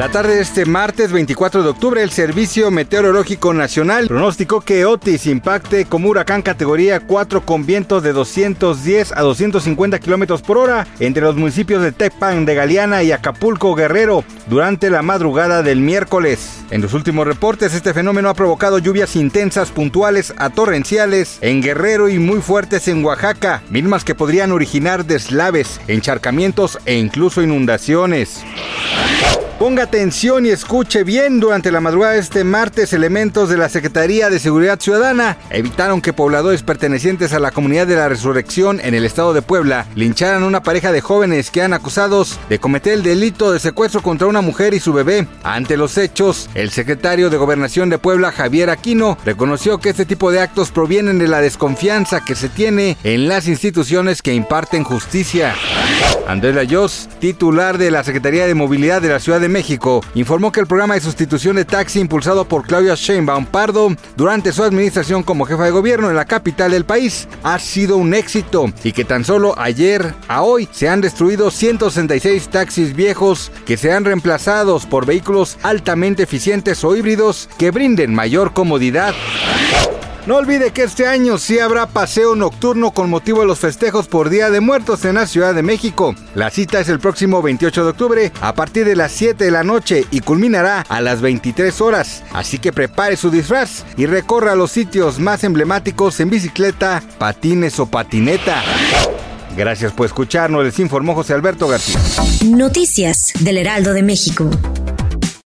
La tarde de este martes 24 de octubre, el Servicio Meteorológico Nacional pronosticó que Otis impacte como huracán categoría 4 con vientos de 210 a 250 kilómetros por hora entre los municipios de Tecpan de Galeana y Acapulco Guerrero durante la madrugada del miércoles. En los últimos reportes, este fenómeno ha provocado lluvias intensas, puntuales a torrenciales en Guerrero y muy fuertes en Oaxaca, mismas que podrían originar deslaves, encharcamientos e incluso inundaciones. Ponga atención y escuche bien. Durante la madrugada de este martes, elementos de la Secretaría de Seguridad Ciudadana evitaron que pobladores pertenecientes a la comunidad de la Resurrección en el estado de Puebla lincharan a una pareja de jóvenes que han acusados de cometer el delito de secuestro contra una mujer y su bebé. Ante los hechos, el secretario de Gobernación de Puebla, Javier Aquino, reconoció que este tipo de actos provienen de la desconfianza que se tiene en las instituciones que imparten justicia. Andrés Layos, titular de la Secretaría de Movilidad de la Ciudad de México, informó que el programa de sustitución de taxi impulsado por Claudia Sheinbaum Pardo durante su administración como jefa de gobierno en la capital del país ha sido un éxito y que tan solo ayer a hoy se han destruido 166 taxis viejos que sean reemplazados por vehículos altamente eficientes o híbridos que brinden mayor comodidad. No olvide que este año sí habrá paseo nocturno con motivo de los festejos por Día de Muertos en la Ciudad de México. La cita es el próximo 28 de octubre a partir de las 7 de la noche y culminará a las 23 horas. Así que prepare su disfraz y recorra los sitios más emblemáticos en bicicleta, patines o patineta. Gracias por escucharnos, les informó José Alberto García. Noticias del Heraldo de México.